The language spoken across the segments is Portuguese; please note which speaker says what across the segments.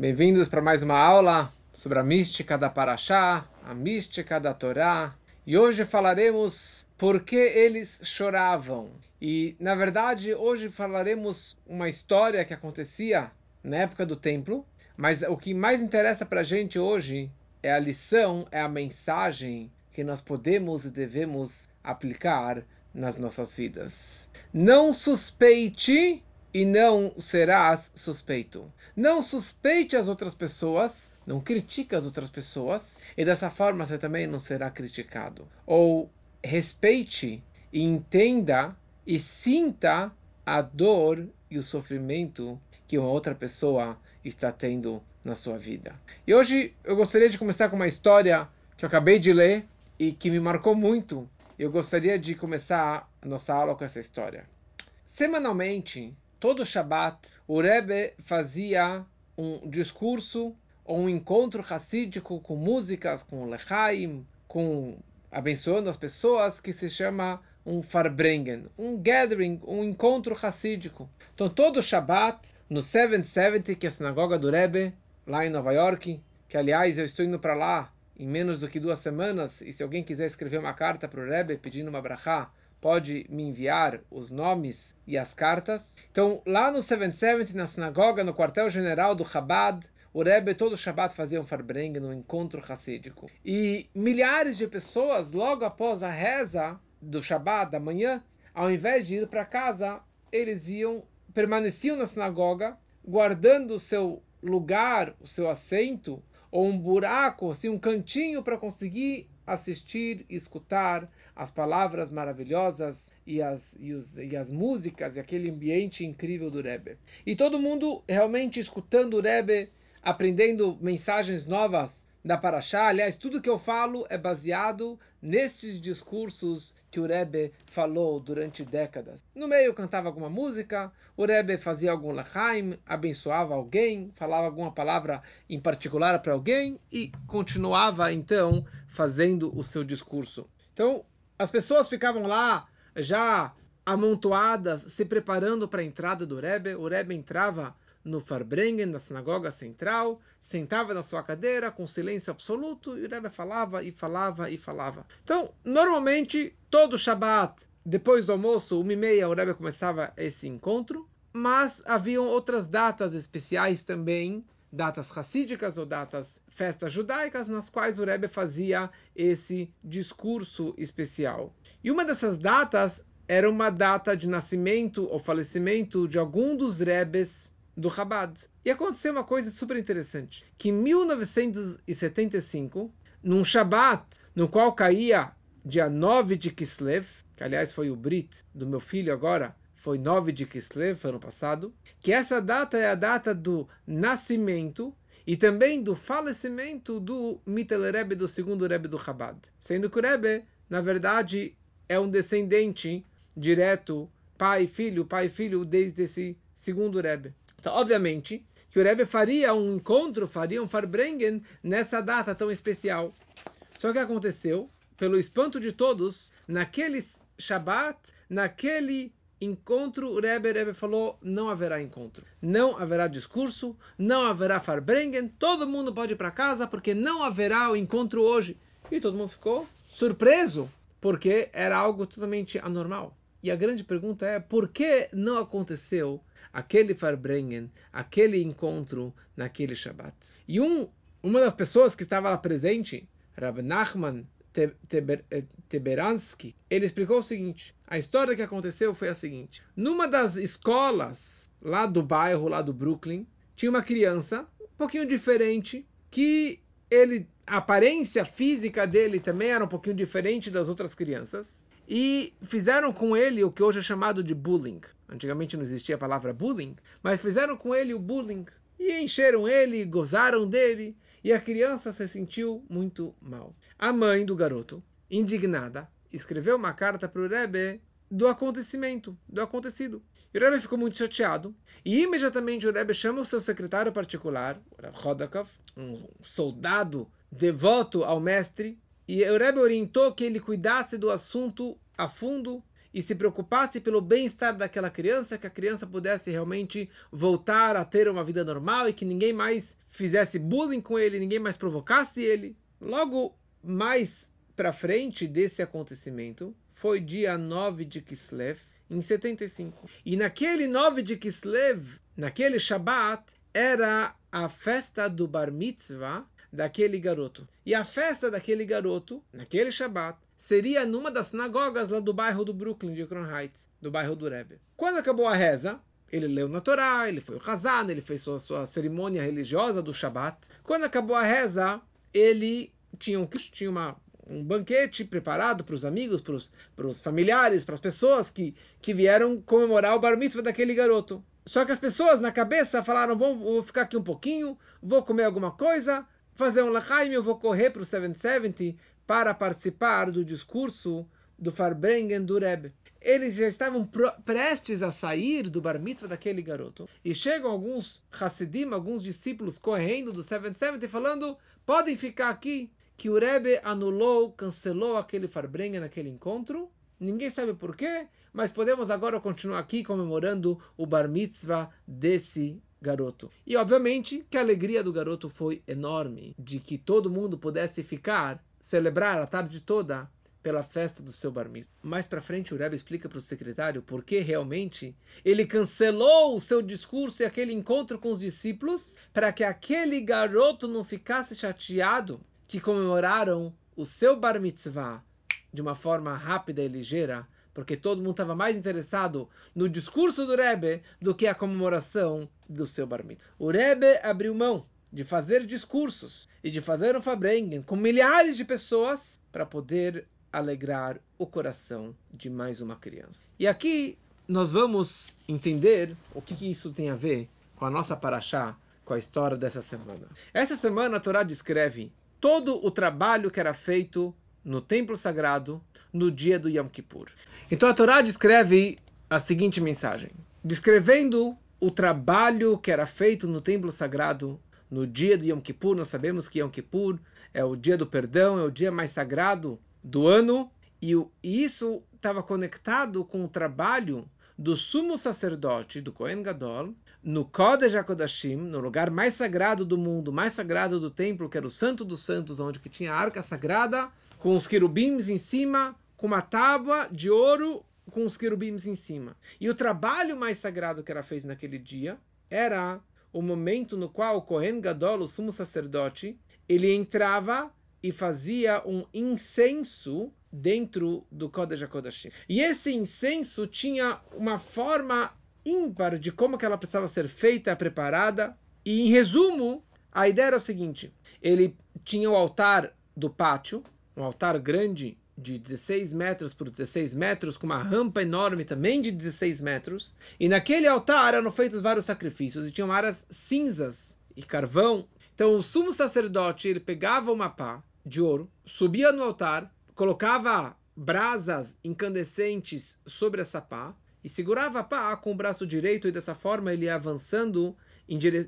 Speaker 1: Bem-vindos para mais uma aula sobre a mística da Paraxá, a mística da Torá. E hoje falaremos por que eles choravam. E, na verdade, hoje falaremos uma história que acontecia na época do templo, mas o que mais interessa para a gente hoje é a lição, é a mensagem que nós podemos e devemos aplicar nas nossas vidas. Não suspeite e não serás suspeito. Não suspeite as outras pessoas, não critique as outras pessoas, e dessa forma você também não será criticado. Ou respeite e entenda e sinta a dor e o sofrimento que uma outra pessoa está tendo na sua vida. E hoje eu gostaria de começar com uma história que eu acabei de ler e que me marcou muito. Eu gostaria de começar a nossa aula com essa história. Semanalmente, todo Shabat, o Rebbe fazia um discurso ou um encontro racídico com músicas, com lechaim, com abençoando as pessoas, que se chama um Farbrengen, um gathering, um encontro racídico. Então, todo Shabat, no 770, que é a sinagoga do Rebbe, lá em Nova York, que aliás eu estou indo para lá em menos do que duas semanas, e se alguém quiser escrever uma carta para o Rebbe pedindo uma brachá, pode me enviar os nomes e as cartas. Então, lá no 770, na sinagoga, no quartel-general do Chabad, o Rebbe todo Shabbat fazia um farbreng no encontro racídico. E milhares de pessoas, logo após a reza do Shabbat, da manhã, ao invés de ir para casa, eles iam, permaneciam na sinagoga, guardando o seu lugar, o seu assento, ou um buraco, assim, um cantinho para conseguir assistir escutar as palavras maravilhosas e as, e, os, e as músicas e aquele ambiente incrível do Rebbe. E todo mundo realmente escutando o Rebbe, aprendendo mensagens novas da Paraxá. Aliás, tudo que eu falo é baseado nesses discursos que o Rebbe falou durante décadas. No meio cantava alguma música, o Rebbe fazia algum lachaim, abençoava alguém, falava alguma palavra em particular para alguém e continuava então fazendo o seu discurso. Então, as pessoas ficavam lá já amontoadas, se preparando para a entrada do Rebbe. O Rebbe entrava no Farbrengen, na sinagoga central, sentava na sua cadeira com silêncio absoluto e o Rebbe falava e falava e falava. Então, normalmente, todo Shabat, depois do almoço, uma e meia, o Rebbe começava esse encontro, mas haviam outras datas especiais também, datas racídicas ou datas festas judaicas, nas quais o Rebbe fazia esse discurso especial. E uma dessas datas era uma data de nascimento ou falecimento de algum dos Rebes do Chabad. E aconteceu uma coisa super interessante, que em 1975, num Shabat, no qual caía dia 9 de Kislev, que aliás foi o Brit do meu filho agora, foi 9 de Kislev, ano passado, que essa data é a data do nascimento e também do falecimento do Mitel Rebbe, do segundo Rebbe do Chabad. Sendo que o Rebbe, na verdade, é um descendente direto, pai filho, pai filho, desde esse segundo Rebbe. Então, obviamente, que o Rebbe faria um encontro, faria um Farbrengen nessa data tão especial. Só que aconteceu, pelo espanto de todos, naquele Shabat, naquele encontro, o Rebbe, Rebbe falou, não haverá encontro. Não haverá discurso, não haverá Farbrengen, todo mundo pode ir para casa, porque não haverá o encontro hoje. E todo mundo ficou surpreso, porque era algo totalmente anormal. E a grande pergunta é, por que não aconteceu aquele Farbrengen, aquele encontro naquele Shabat. E um, uma das pessoas que estava lá presente, Rab Nachman eh, Teberansky, ele explicou o seguinte: a história que aconteceu foi a seguinte: numa das escolas lá do bairro, lá do Brooklyn, tinha uma criança um pouquinho diferente que ele a aparência física dele também era um pouquinho diferente das outras crianças e fizeram com ele o que hoje é chamado de bullying. Antigamente não existia a palavra bullying, mas fizeram com ele o bullying. E encheram ele, gozaram dele, e a criança se sentiu muito mal. A mãe do garoto, indignada, escreveu uma carta para o Rebbe do acontecimento, do acontecido. E o Rebbe ficou muito chateado, e imediatamente o Rebbe chama o seu secretário particular, Rodakov, um soldado devoto ao mestre, e o Rebbe orientou que ele cuidasse do assunto a fundo e se preocupasse pelo bem-estar daquela criança, que a criança pudesse realmente voltar a ter uma vida normal e que ninguém mais fizesse bullying com ele, ninguém mais provocasse ele. Logo mais para frente desse acontecimento, foi dia 9 de Kislev, em 75. E naquele 9 de Kislev, naquele Shabat, era a festa do Bar Mitzvah daquele garoto. E a festa daquele garoto, naquele Shabat, seria numa das sinagogas lá do bairro do Brooklyn, de Crown Heights, do bairro do Rebbe. Quando acabou a reza, ele leu na Torá, ele foi o Hazan, ele fez sua, sua cerimônia religiosa do Shabat. Quando acabou a reza, ele tinha, um, tinha uma, um banquete preparado para os amigos, para os familiares, para as pessoas que, que vieram comemorar o bar mitzvah daquele garoto. Só que as pessoas na cabeça falaram: Bom, vou ficar aqui um pouquinho, vou comer alguma coisa, fazer um lachaim, eu vou correr para o 770 para participar do discurso do Farbrengen do Rebbe. Eles já estavam prestes a sair do bar mitzvah daquele garoto. E chegam alguns Hassidim, alguns discípulos correndo do 770 falando: podem ficar aqui, que o Rebbe anulou, cancelou aquele Farbrengen naquele encontro. Ninguém sabe por quê, mas podemos agora continuar aqui comemorando o bar mitzvah desse garoto. E obviamente que a alegria do garoto foi enorme, de que todo mundo pudesse ficar, celebrar a tarde toda pela festa do seu bar mitzvah. Mais para frente o Rebbe explica para o secretário por que realmente ele cancelou o seu discurso e aquele encontro com os discípulos para que aquele garoto não ficasse chateado que comemoraram o seu bar mitzvah de uma forma rápida e ligeira, porque todo mundo estava mais interessado no discurso do Rebbe do que a comemoração do seu bar mitzvah. O Rebbe abriu mão de fazer discursos e de fazer um Fabrengen com milhares de pessoas para poder alegrar o coração de mais uma criança. E aqui nós vamos entender o que, que isso tem a ver com a nossa paraxá, com a história dessa semana. Essa semana a Torá descreve todo o trabalho que era feito no templo sagrado no dia do Yom Kippur. Então a Torá descreve a seguinte mensagem: descrevendo o trabalho que era feito no templo sagrado no dia do Yom Kippur. Nós sabemos que Yom Kippur é o dia do perdão, é o dia mais sagrado do ano, e isso estava conectado com o trabalho do sumo sacerdote, do Kohen Gadol, no Kodesh HaKodashim, no lugar mais sagrado do mundo, mais sagrado do templo, que era o Santo dos Santos, onde que tinha a arca sagrada, com os querubins em cima, com uma tábua de ouro com os querubins em cima. E o trabalho mais sagrado que era feito naquele dia era o momento no qual o Kohen Gadol, o sumo sacerdote, ele entrava e fazia um incenso dentro do Kodesh HaKodashim. E esse incenso tinha uma forma ímpar de como que ela precisava ser feita, preparada. E em resumo, a ideia era o seguinte: ele tinha o altar do pátio, um altar grande de 16 metros por 16 metros, com uma rampa enorme também de 16 metros. E naquele altar eram feitos vários sacrifícios e tinham áreas cinzas e carvão. Então o sumo sacerdote ele pegava uma pá de ouro, subia no altar, colocava brasas incandescentes sobre essa pá e segurava a pá com o braço direito e dessa forma ele ia avançando,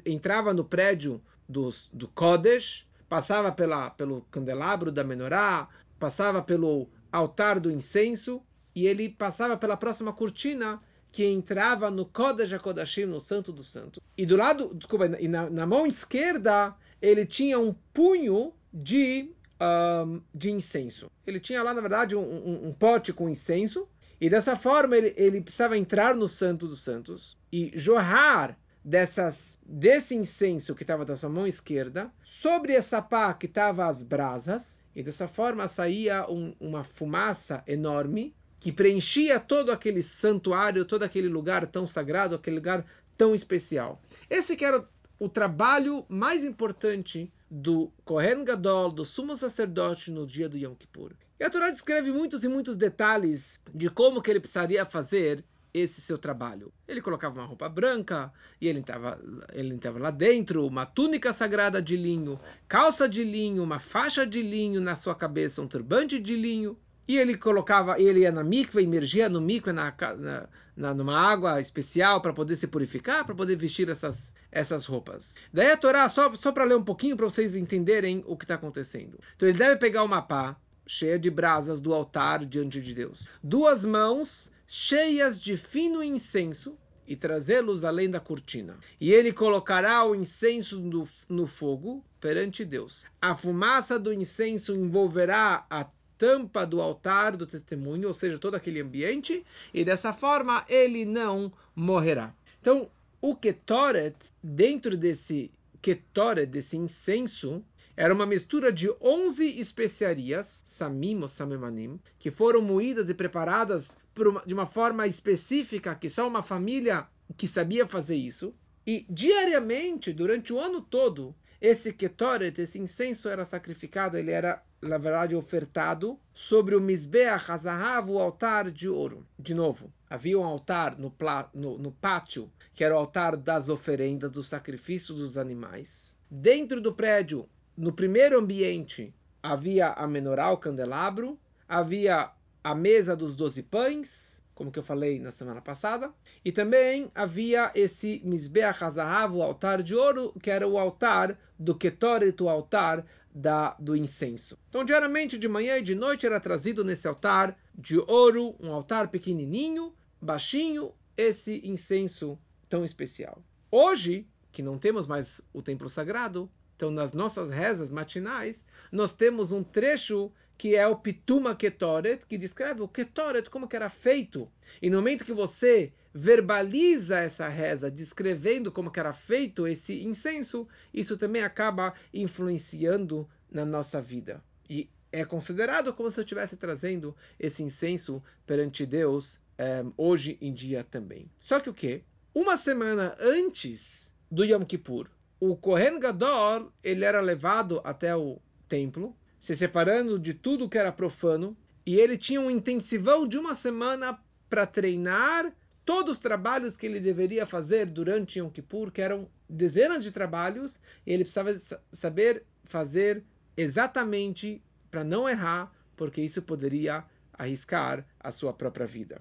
Speaker 1: entrava no prédio do, do Kodesh, passava pela, pelo candelabro da menorá, passava pelo altar do incenso e ele passava pela próxima cortina que entrava no Kodesh HaKodashim, no Santo do Santo. E do lado, desculpa, na, na mão esquerda ele tinha um punho de, um, de incenso. Ele tinha lá, na verdade, um, um, um pote com incenso e dessa forma ele, ele precisava entrar no Santo dos Santos e jorrar dessas, desse incenso que estava da sua mão esquerda sobre essa pá que estava as brasas e dessa forma saía um, uma fumaça enorme que preenchia todo aquele santuário, todo aquele lugar tão sagrado, aquele lugar tão especial. Esse que era o, trabalho mais importante do Kohen Gadol, do sumo sacerdote no dia do Yom Kippur. E a Torá descreve muitos e muitos detalhes de como que ele precisaria fazer esse seu trabalho. Ele colocava uma roupa branca e ele estava ele estava lá dentro, uma túnica sagrada de linho, calça de linho, uma faixa de linho na sua cabeça, um turbante de linho. E ele colocava, ele ia na mikva, emergia no mikva, na, na, na, numa água especial para poder se purificar, para poder vestir essas, essas roupas. Daí a Torá, só, só para ler um pouquinho para vocês entenderem o que está acontecendo. Então ele deve pegar uma pá cheia de brasas do altar diante de Deus. Duas mãos cheias de fino incenso e trazê-los além da cortina. E ele colocará o incenso no, no fogo perante Deus. A fumaça do incenso envolverá a tampa do altar do testemunho, ou seja, todo aquele ambiente, e dessa forma ele não morrerá. Então, o Ketoret, dentro desse Ketoret, desse incenso, era uma mistura de 11 especiarias, samim ou samemanim, que foram moídas e preparadas uma, de uma forma específica, que só uma família que sabia fazer isso. E diariamente, durante o ano todo, esse ketoret, esse incenso era sacrificado, ele era, na verdade, ofertado sobre o Mizbeach Hazahav, o altar de ouro. De novo, havia um altar no, no, no pátio, que era o altar das oferendas, do sacrifício dos animais. Dentro do prédio, no primeiro ambiente, havia a menorá, o candelabro, havia a mesa dos doze pães, como que eu falei na semana passada. E também havia esse Mizbeach HaZahav, o altar de ouro, que era o altar do Ketoret, o altar da, do incenso. Então, diariamente, de manhã e de noite, era trazido nesse altar de ouro, um altar pequenininho, baixinho, esse incenso tão especial. Hoje, que não temos mais o templo sagrado, então nas nossas rezas matinais, nós temos um trecho que é o Pituma Ketoret, que descreve o Ketoret, como que era feito. E no momento que você verbaliza essa reza, descrevendo como que era feito esse incenso, isso também acaba influenciando na nossa vida. E é considerado como se eu estivesse trazendo esse incenso perante Deus eh, hoje em dia também. Só que o que? Uma semana antes do Yom Kippur, o Kohen Gadol ele era levado até o templo se separando de tudo que era profano, e ele tinha um intensivão de uma semana para treinar todos os trabalhos que ele deveria fazer durante Yom Kippur, que eram dezenas de trabalhos, e ele precisava saber fazer exatamente para não errar, porque isso poderia arriscar a sua própria vida.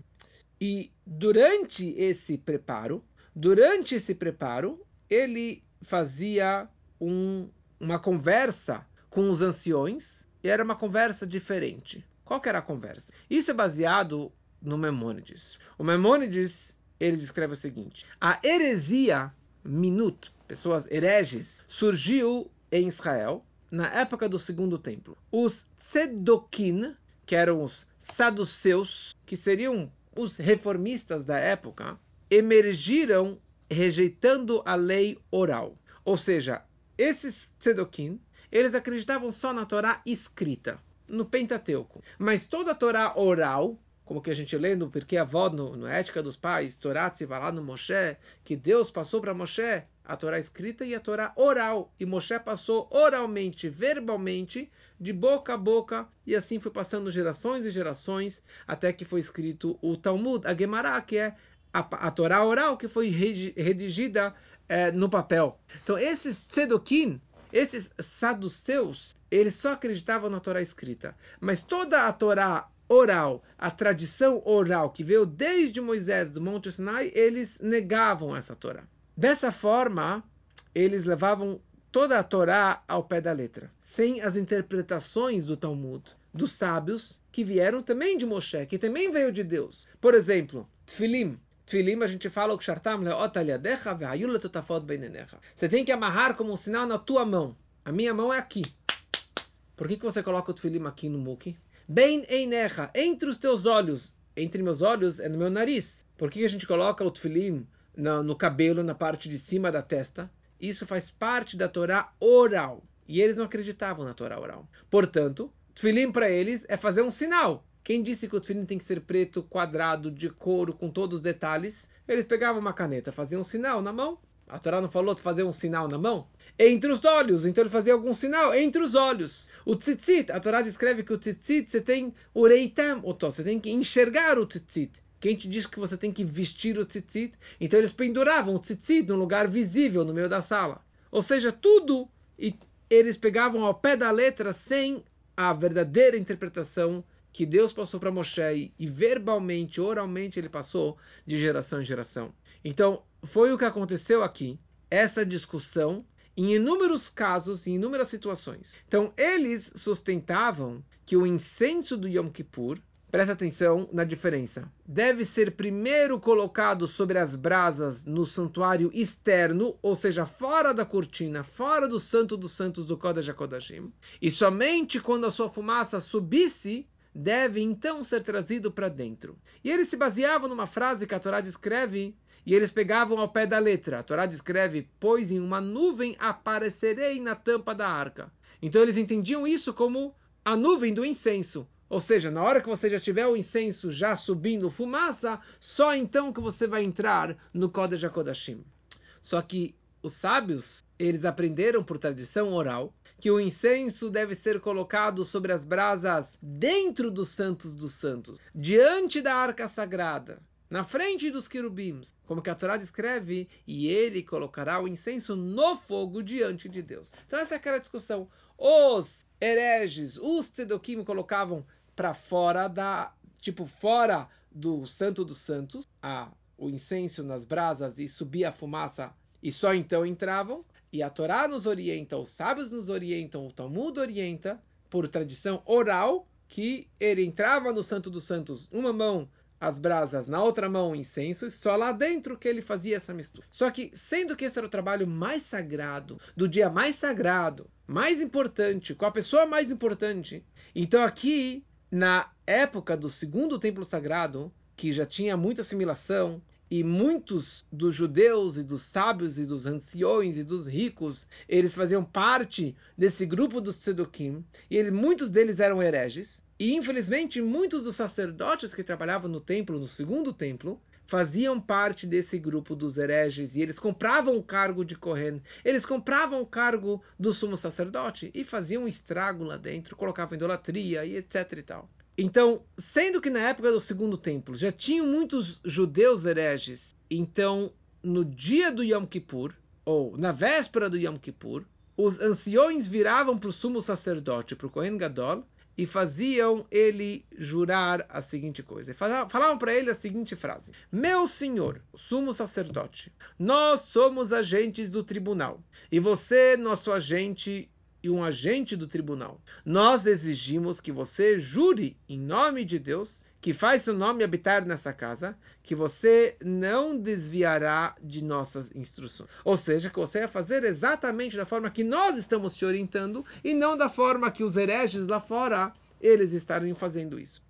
Speaker 1: E durante esse preparo, durante esse preparo, ele fazia um, uma conversa com os anciões e era uma conversa diferente. Qual era a conversa? Isso é baseado no Memônides. O Memônides ele descreve o seguinte: a heresia minut, pessoas hereges, surgiu em Israel na época do Segundo Templo. Os Tzedokim, que eram os saduceus, que seriam os reformistas da época, emergiram rejeitando a lei oral. Ou seja, esses Tzedokim eles acreditavam só na Torá escrita, no Pentateuco. Mas toda a Torá oral, como que a gente lê no Porque Avó, no, no Ética dos Pais, Torá se vai lá no Moshe, que Deus passou para Moshe a Torá escrita e a Torá oral. E Moshe passou oralmente, verbalmente, de boca a boca, e assim foi passando gerações e gerações, até que foi escrito o Talmud, a Gemara, que é a, a Torá oral que foi redigida é, no papel. Então, esses tzedokim, esses saduceus, eles só acreditavam na Torá escrita. Mas toda a Torá oral, a tradição oral que veio desde Moisés do Monte Sinai, eles negavam essa Torá. Dessa forma, eles levavam toda a Torá ao pé da letra, sem as interpretações do Talmud, dos sábios que vieram também de Moshe, que também veio de Deus. Por exemplo, Tfilim, Tfilim a gente fala o Você tem que amarrar como um sinal na tua mão. A minha mão é aqui. Por que, que você coloca o Tfilim aqui no muki? Bem einecha, entre os teus olhos. Entre meus olhos é no meu nariz. Por que, que a gente coloca o Tfilim no, no cabelo, na parte de cima da testa? Isso faz parte da Torá oral. E eles não acreditavam na Torá oral. Portanto, Tfilim para eles é fazer um sinal. Quem disse que o tefilim tem que ser preto, quadrado, de couro, com todos os detalhes? Eles pegavam uma caneta, faziam um sinal na mão. A Torá não falou de fazer um sinal na mão? Entre os olhos, então ele fazia algum sinal entre os olhos. O tzitzit, a Torá descreve que o tzitzit você tem o reitam, você tem que enxergar o tzitzit. Quem te diz que você tem que vestir o tzitzit? Então eles penduravam o tzitzit num lugar visível no meio da sala. Ou seja, tudo e eles pegavam ao pé da letra sem a verdadeira interpretação que Deus passou para Moshe e verbalmente, oralmente ele passou de geração em geração. Então, foi o que aconteceu aqui, essa discussão em inúmeros casos, em inúmeras situações. Então, eles sustentavam que o incenso do Yom Kippur, Presta atenção na diferença. Deve ser primeiro colocado sobre as brasas no santuário externo, ou seja, fora da cortina, fora do santo dos santos do Kodesh HaKodashim. E somente quando a sua fumaça subisse, deve então ser trazido para dentro. E eles se baseavam numa frase que a Torá descreve, e eles pegavam ao pé da letra. A Torá descreve: Pois em uma nuvem aparecerei na tampa da arca. Então eles entendiam isso como a nuvem do incenso. Ou seja, na hora que você já tiver o incenso já subindo fumaça, só então que você vai entrar no Kodesh HaKodashim. Só que os sábios, eles aprenderam por tradição oral que o incenso deve ser colocado sobre as brasas dentro dos santos dos santos, diante da arca sagrada, na frente dos querubins, como que a Torá descreve, e ele colocará o incenso no fogo diante de Deus. Então essa é aquela discussão. Os hereges, os tzedokim colocavam para fora da, tipo, fora do Santo dos Santos, a, o incenso nas brasas e subia a fumaça e só então entravam. E a Torá nos orienta, os sábios nos orientam, o Talmud orienta, por tradição oral, que ele entrava no Santo dos Santos, uma mão as brasas, na outra mão o incenso, e só lá dentro que ele fazia essa mistura. Só que, sendo que esse era o trabalho mais sagrado, do dia mais sagrado, mais importante, com a pessoa mais importante, então aqui na época do segundo templo sagrado, que já tinha muita assimilação, e muitos dos judeus e dos sábios e dos anciões e dos ricos, eles faziam parte desse grupo dos Sedukim, e muitos deles eram hereges, e infelizmente muitos dos sacerdotes que trabalhavam no templo, no segundo templo, faziam parte desse grupo dos hereges e eles compravam o cargo de Kohen, eles compravam o cargo do sumo sacerdote e faziam um estrago lá dentro, colocavam idolatria e etc e tal. Então, sendo que na época do segundo templo já tinham muitos judeus hereges, então no dia do Yom Kippur, ou na véspera do Yom Kippur, os anciões viravam para o sumo sacerdote, para o Kohen Gadol, e faziam ele jurar a seguinte coisa. Falavam para ele a seguinte frase: Meu senhor, sumo sacerdote, nós somos agentes do tribunal e você, nosso agente e um agente do tribunal. Nós exigimos que você jure em nome de Deus que faz seu nome habitar nessa casa, que você não desviará de nossas instruções. Ou seja, que você vai fazer exatamente da forma que nós estamos te orientando e não da forma que os hereges lá fora eles estarem fazendo isso.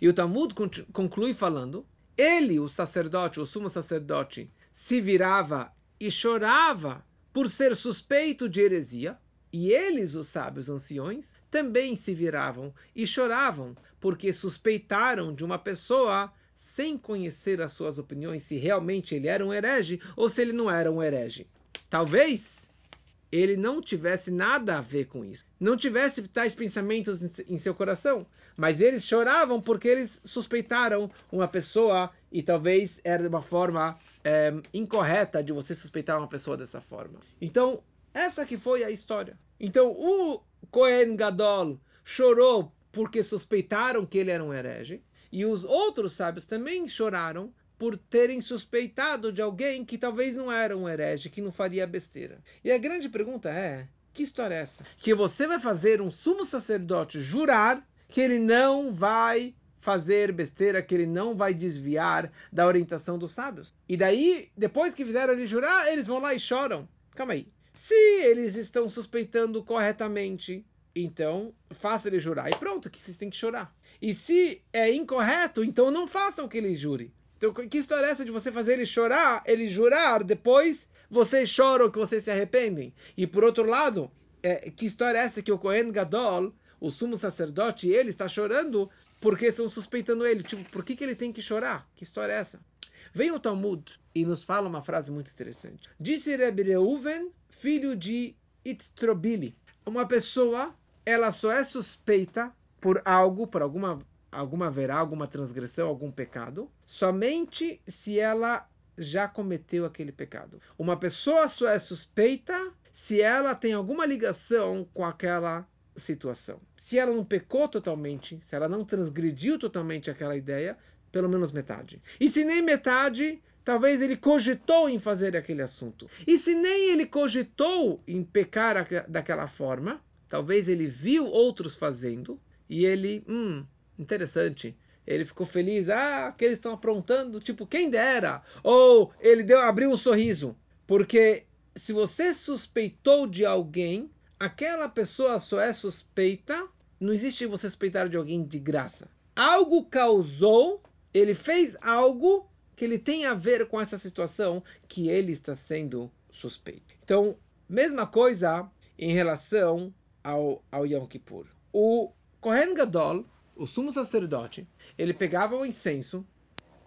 Speaker 1: E o Talmud conclui falando: ele, o sacerdote, o sumo sacerdote, se virava e chorava por ser suspeito de heresia, e eles, os sábios anciões, também se viravam e choravam, porque suspeitaram de uma pessoa sem conhecer as suas opiniões se realmente ele era um herege ou se ele não era um herege. Talvez ele não tivesse nada a ver com isso, não tivesse tais pensamentos em seu coração, mas eles choravam porque eles suspeitaram uma pessoa e talvez era de uma forma é, incorreta de você suspeitar uma pessoa dessa forma. Então, essa que foi a história. Então o Cohen Gadol chorou porque suspeitaram que ele era um herege, e os outros sábios também choraram por terem suspeitado de alguém que talvez não era um herege, que não faria besteira. E a grande pergunta é: que história é essa? Que você vai fazer um sumo sacerdote jurar que ele não vai fazer besteira, que ele não vai desviar da orientação dos sábios. E daí, depois que fizeram ele jurar, eles vão lá e choram. Calma aí. Se eles estão suspeitando corretamente, então faça ele jurar. E pronto, que vocês têm que chorar. E se é incorreto, então não façam que ele jure. Então, que história é essa de você fazer ele chorar, ele jurar, depois vocês choram que vocês se arrependem? E por outro lado, é, que história é essa que o Kohen Gadol, o sumo sacerdote, ele está chorando porque estão suspeitando ele? Tipo, por que, que ele tem que chorar? Que história é essa? Vem o Talmud e nos fala uma frase muito interessante. Disse Rebbe Reuven filho de Itztrobili. Uma pessoa, ela só é suspeita por algo, por alguma alguma verá, alguma transgressão, algum pecado, somente se ela já cometeu aquele pecado. Uma pessoa só é suspeita se ela tem alguma ligação com aquela situação. Se ela não pecou totalmente, se ela não transgrediu totalmente aquela ideia, pelo menos metade. E se nem metade, talvez ele cogitou em fazer aquele assunto. E se nem ele cogitou em pecar daquela forma, talvez ele viu outros fazendo e ele, hum, interessante, Ele ficou feliz, ah, que eles estão aprontando, tipo, quem dera. Ou ele deu, abriu um sorriso. Porque se você suspeitou de alguém, aquela pessoa só é suspeita, não existe você suspeitar de alguém de graça. Algo causou, ele fez algo que ele tem a ver com essa situação que ele está sendo suspeito. Então, mesma coisa em relação ao, ao Yom Kippur. O Kohen Gadol, o sumo sacerdote, ele pegava o incenso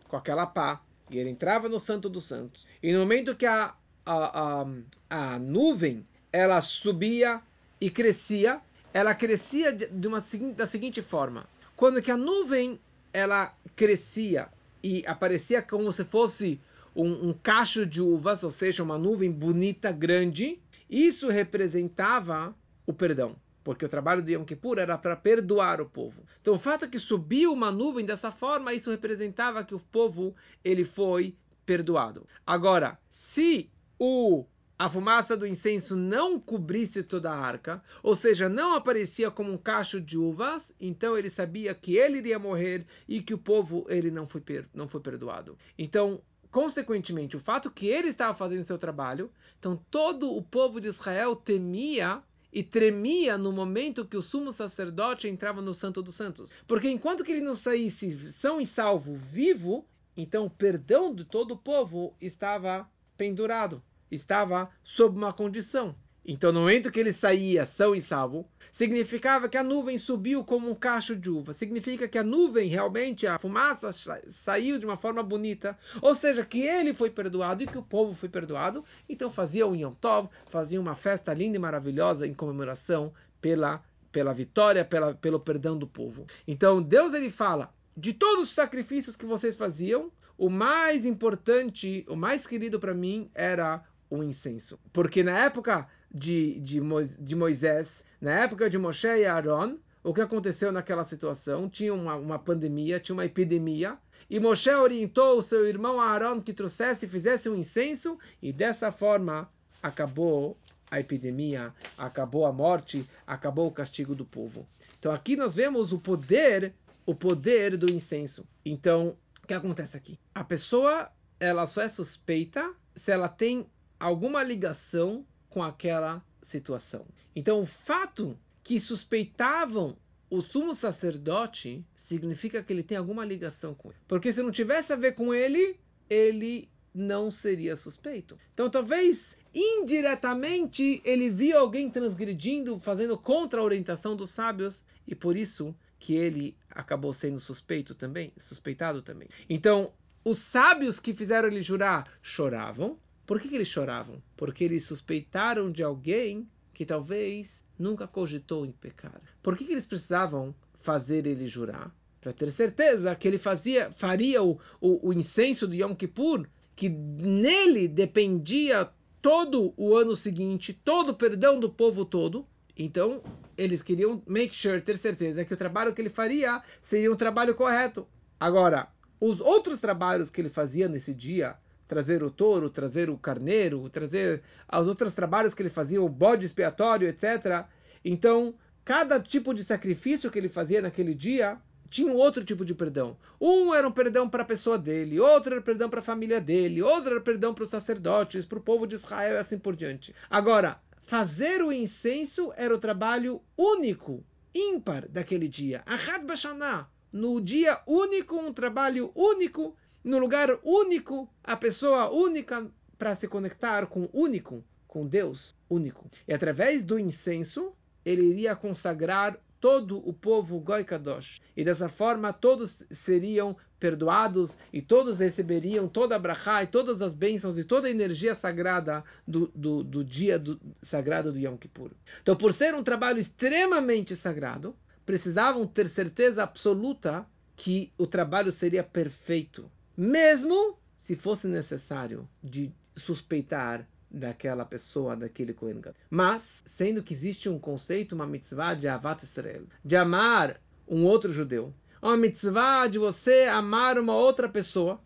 Speaker 1: com aquela pá e ele entrava no Santo dos Santos. E no momento que a, a, a, a nuvem ela subia e crescia, ela crescia de uma da seguinte forma: quando que a nuvem ela crescia e aparecia como se fosse um, um cacho de uvas, ou seja, uma nuvem bonita, grande, isso representava o perdão porque o trabalho de Yom Kippur era para perdoar o povo. Então, o fato é que subiu uma nuvem dessa forma, isso representava que o povo ele foi perdoado. Agora, se o a fumaça do incenso não cobrisse toda a arca, ou seja, não aparecia como um cacho de uvas, então ele sabia que ele iria morrer e que o povo ele não foi, não foi perdoado. Então, consequentemente, o fato que ele estava fazendo seu trabalho, então todo o povo de Israel temia e tremia no momento que o sumo sacerdote entrava no Santo dos Santos. Porque enquanto que ele não saísse são e salvo vivo, então o perdão de todo o povo estava pendurado, estava sob uma condição. Então, no momento que ele saía são e salvo, significava que a nuvem subiu como um cacho de uva. Significa que a nuvem, realmente, a fumaça saiu de uma forma bonita. Ou seja, que ele foi perdoado e que o povo foi perdoado. Então, fazia um Yom Tov, fazia uma festa linda e maravilhosa em comemoração pela, pela vitória, pela, pelo perdão do povo. Então, Deus ele fala: de todos os sacrifícios que vocês faziam, o mais importante, o mais querido para mim era o incenso. Porque na época de, de, de Moisés, na época de Moshe e Aaron, o que aconteceu naquela situação? Tinha uma, uma pandemia, tinha uma epidemia, e Moshe orientou o seu irmão Aaron que trouxesse e fizesse um incenso, e dessa forma acabou a epidemia, acabou a morte, acabou o castigo do povo. Então aqui nós vemos o poder, o poder do incenso. Então, o que acontece aqui? A pessoa, ela só é suspeita se ela tem alguma ligação com aquela situação. Então, o fato que suspeitavam o sumo sacerdote significa que ele tem alguma ligação com ele. Porque se não tivesse a ver com ele, ele não seria suspeito. Então, talvez indiretamente ele viu alguém transgredindo, fazendo contra a orientação dos sábios, e por isso que ele acabou sendo suspeito também, suspeitado também. Então, os sábios que fizeram ele jurar choravam, por que, que eles choravam? Porque eles suspeitaram de alguém que talvez nunca cogitou em pecar. Por que, que eles precisavam fazer ele jurar? Para ter certeza que ele fazia, faria o, o, o incenso do Yom Kippur, que nele dependia todo o ano seguinte, todo o perdão do povo todo. Então, eles queriam make sure, ter certeza que o trabalho que ele faria seria um trabalho correto. Agora, os outros trabalhos que ele fazia nesse dia, trazer o touro, trazer o carneiro, trazer os outros trabalhos que ele fazia, o bode expiatório, etc. Então, cada tipo de sacrifício que ele fazia naquele dia tinha um outro tipo de perdão. Um era um perdão para a pessoa dele, outro era perdão para a família dele, outro era perdão para os sacerdotes, para o povo de Israel e assim por diante. Agora, fazer o incenso era o trabalho único, ímpar daquele dia. Ahad Bashanah, no dia único, um trabalho único no lugar único, a pessoa única para se conectar com o único, com Deus único. E através do incenso, ele iria consagrar todo o povo Goi Kadosh. E dessa forma todos seriam perdoados e todos receberiam toda a brachá e todas as bênçãos e toda a energia sagrada do, do, do dia do, sagrado do Yom Kippur. Então, por ser um trabalho extremamente sagrado, precisavam ter certeza absoluta que o trabalho seria perfeito mesmo se fosse necessário de suspeitar daquela pessoa, daquele Kohen Gadol. Mas, sendo que existe um conceito, uma mitzvah de Avat Israel, de amar um outro judeu, uma mitzvah de você amar uma outra pessoa,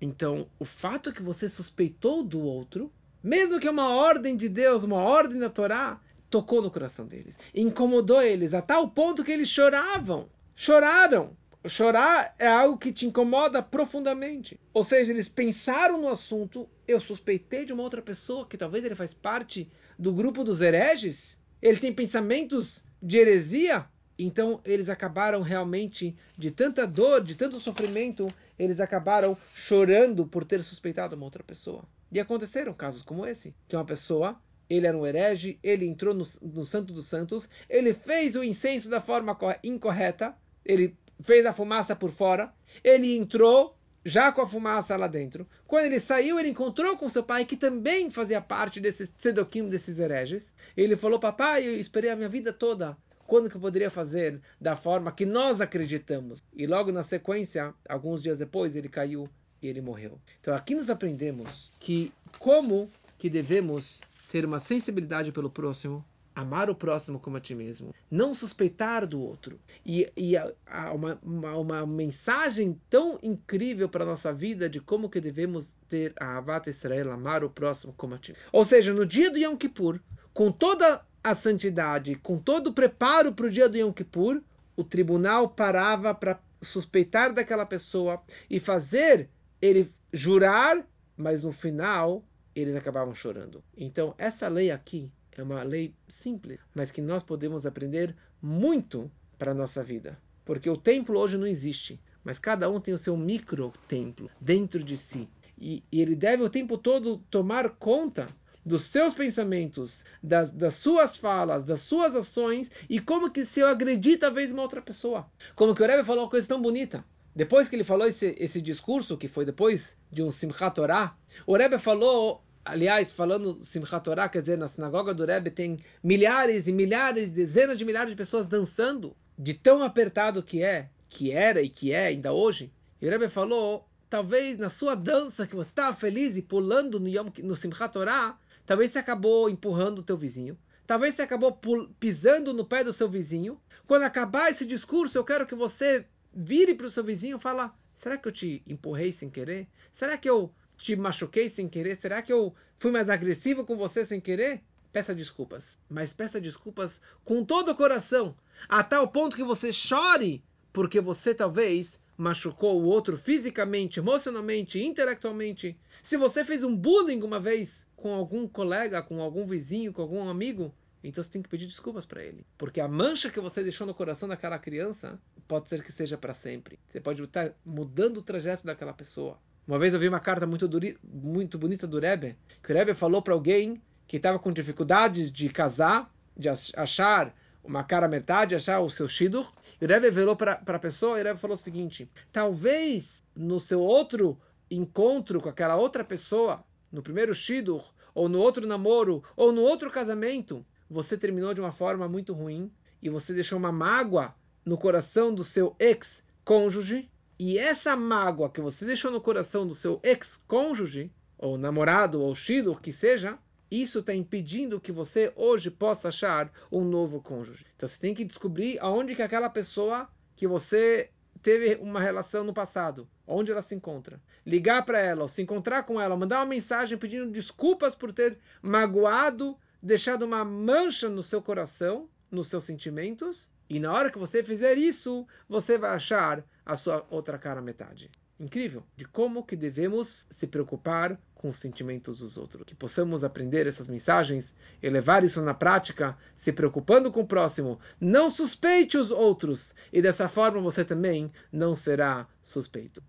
Speaker 1: então o fato que você suspeitou do outro, mesmo que é uma ordem de Deus, uma ordem da Torá, tocou no coração deles, incomodou eles a tal ponto que eles choravam, choraram chorar é algo que te incomoda profundamente. Ou seja, eles pensaram no assunto, eu suspeitei de uma outra pessoa que talvez ele faz parte do grupo dos hereges, ele tem pensamentos de heresia, então eles acabaram realmente de tanta dor, de tanto sofrimento, eles acabaram chorando por ter suspeitado uma outra pessoa. E aconteceram casos como esse, que uma pessoa, ele era um herege, ele entrou no, no Santo dos Santos, ele fez o incenso da forma incorreta, ele fez a fumaça por fora, ele entrou já com a fumaça lá dentro. Quando ele saiu, ele encontrou com seu pai, que também fazia parte desses tzedokim, desses hereges. Ele falou, papai, eu esperei a minha vida toda quando que eu poderia fazer da forma que nós acreditamos? E logo na sequência, alguns dias depois, ele caiu e ele morreu. Então aqui nós aprendemos que como que devemos ter uma sensibilidade pelo próximo, amar o próximo como a ti mesmo, não suspeitar do outro. E, e a, uma, uma, uma, mensagem tão incrível para a nossa vida de como que devemos ter a Avat Israel, amar o próximo como a ti. Ou seja, no dia do Yom Kippur, com toda a santidade, com todo o preparo para o dia do Yom Kippur, o tribunal parava para suspeitar daquela pessoa e fazer ele jurar, mas no final eles acabavam chorando. Então, essa lei aqui é uma lei simples, mas que nós podemos aprender muito para a nossa vida. Porque o templo hoje não existe, mas cada um tem o seu micro templo dentro de si. E, e ele deve o tempo todo tomar conta dos seus pensamentos, das, das, suas falas, das suas ações e como que se eu agredir talvez uma outra pessoa. Como que o Rebbe falou uma coisa tão bonita. Depois que ele falou esse, esse discurso, que foi depois de um Simchat Torah, o Rebbe falou, aliás, falando Simchat Torah, quer dizer, na sinagoga do Rebbe tem milhares e milhares, dezenas de milhares de pessoas dançando, de tão apertado que é, que era e que é ainda hoje. E o Rebbe falou, talvez na sua dança, que você estava feliz e pulando no, Yom, no Simchat Torah, Talvez você acabou empurrando o teu vizinho. Talvez você acabou pisando no pé do seu vizinho. Quando acabar esse discurso, eu quero que você vire para o seu vizinho e fala: será que eu te empurrei sem querer? Será que eu te machuquei sem querer? Será que eu fui mais agressivo com você sem querer? Peça desculpas, mas peça desculpas com todo o coração, a tal ponto que você chore, porque você talvez machucou o outro fisicamente, emocionalmente, intelectualmente. Se você fez um bullying uma vez, com algum colega, com algum vizinho, com algum amigo, então você tem que pedir desculpas para ele. Porque a mancha que você deixou no coração daquela criança pode ser que seja para sempre. Você pode estar mudando o trajeto daquela pessoa. Uma vez eu vi uma carta muito, duri, muito bonita do Rebbe, que o Rebbe falou para alguém que estava com dificuldades de casar, de achar uma cara metade, achar o seu shidur. E o Rebbe virou para a pessoa e o Rebbe falou o seguinte: talvez no seu outro encontro com aquela outra pessoa, no primeiro shidur, ou no outro namoro, ou no outro casamento, você terminou de uma forma muito ruim e você deixou uma mágoa no coração do seu ex-cônjuge, e essa mágoa que você deixou no coração do seu ex-cônjuge, ou namorado, ou shidur, que seja, isso está impedindo que você hoje possa achar um novo cônjuge. Então você tem que descobrir aonde que aquela pessoa que você teve uma relação no passado, onde ela se encontra. Ligar para ela, ou se encontrar com ela, mandar uma mensagem pedindo desculpas por ter magoado, deixado uma mancha no seu coração, nos seus sentimentos. E na hora que você fizer isso, você vai achar a sua outra cara metade incrível de como que devemos se preocupar com os sentimentos dos outros. Que possamos aprender essas mensagens e levar isso na prática, se preocupando com o próximo. Não suspeite os outros e dessa forma você também não será suspeito.